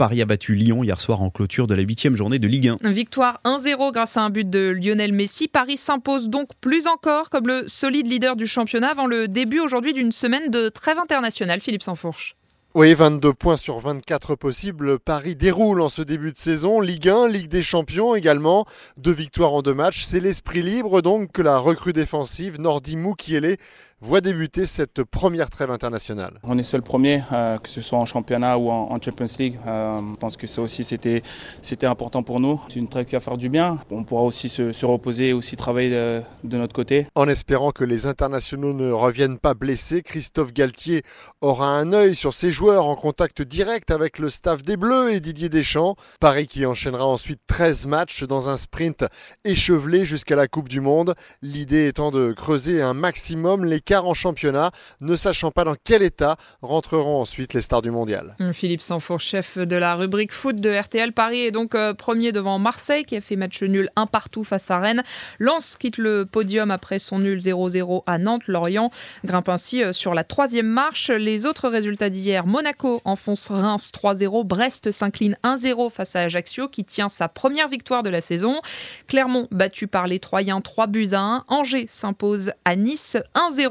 Paris a battu Lyon hier soir en clôture de la huitième journée de Ligue 1. Victoire 1-0 grâce à un but de Lionel Messi. Paris s'impose donc plus encore comme le solide leader du championnat avant le début aujourd'hui d'une semaine de trêve internationale. Philippe Sansfourche. Oui, 22 points sur 24 possibles. Paris déroule en ce début de saison. Ligue 1, Ligue des Champions également. Deux victoires en deux matchs. C'est l'esprit libre donc que la recrue défensive Nordi Moukiele voit débuter cette première trêve internationale. On est seul premier, euh, que ce soit en championnat ou en, Champions League. Euh, je pense que ça aussi c'était c'était important pour nous. C'est une trêve qui va faire du bien. On pourra aussi se, reposer et aussi travailler de, de, notre côté. En espérant que les internationaux ne reviennent pas blessés, Christophe Galtier aura un œil sur ses joueurs en contact direct avec le staff des Bleus et Didier Deschamps. Paris qui enchaînera ensuite 13 matchs dans un sprint échevelé jusqu'à la Coupe du Monde. L'idée étant de creuser un maximum les en championnat, ne sachant pas dans quel état rentreront ensuite les stars du mondial. Hum, Philippe Sanfour, chef de la rubrique foot de RTL Paris, est donc euh, premier devant Marseille qui a fait match nul un partout face à Rennes. Lens quitte le podium après son nul 0-0 à Nantes. Lorient grimpe ainsi euh, sur la troisième marche. Les autres résultats d'hier, Monaco enfonce Reims 3-0, Brest s'incline 1-0 face à Ajaccio qui tient sa première victoire de la saison. Clermont battu par les Troyens 3 buts à 1. Angers s'impose à Nice 1-0.